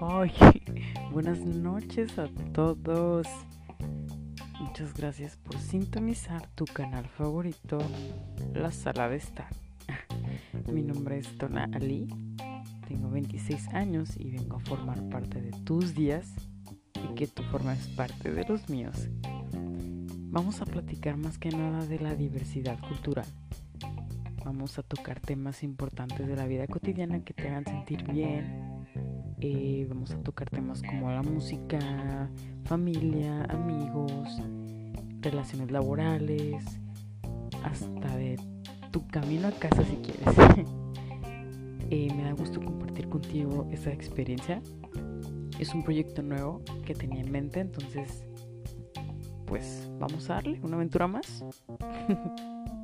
buenas noches a todos. Muchas gracias por sintonizar tu canal favorito, La Sala de Estar. Mi nombre es Tona Ali, tengo 26 años y vengo a formar parte de tus días y que tú formes parte de los míos. Vamos a platicar más que nada de la diversidad cultural. Vamos a tocar temas importantes de la vida cotidiana que te hagan sentir bien, eh, vamos a tocar temas como la música, familia, amigos, relaciones laborales, hasta de tu camino a casa si quieres. Eh, me da gusto compartir contigo esta experiencia. Es un proyecto nuevo que tenía en mente, entonces pues vamos a darle una aventura más.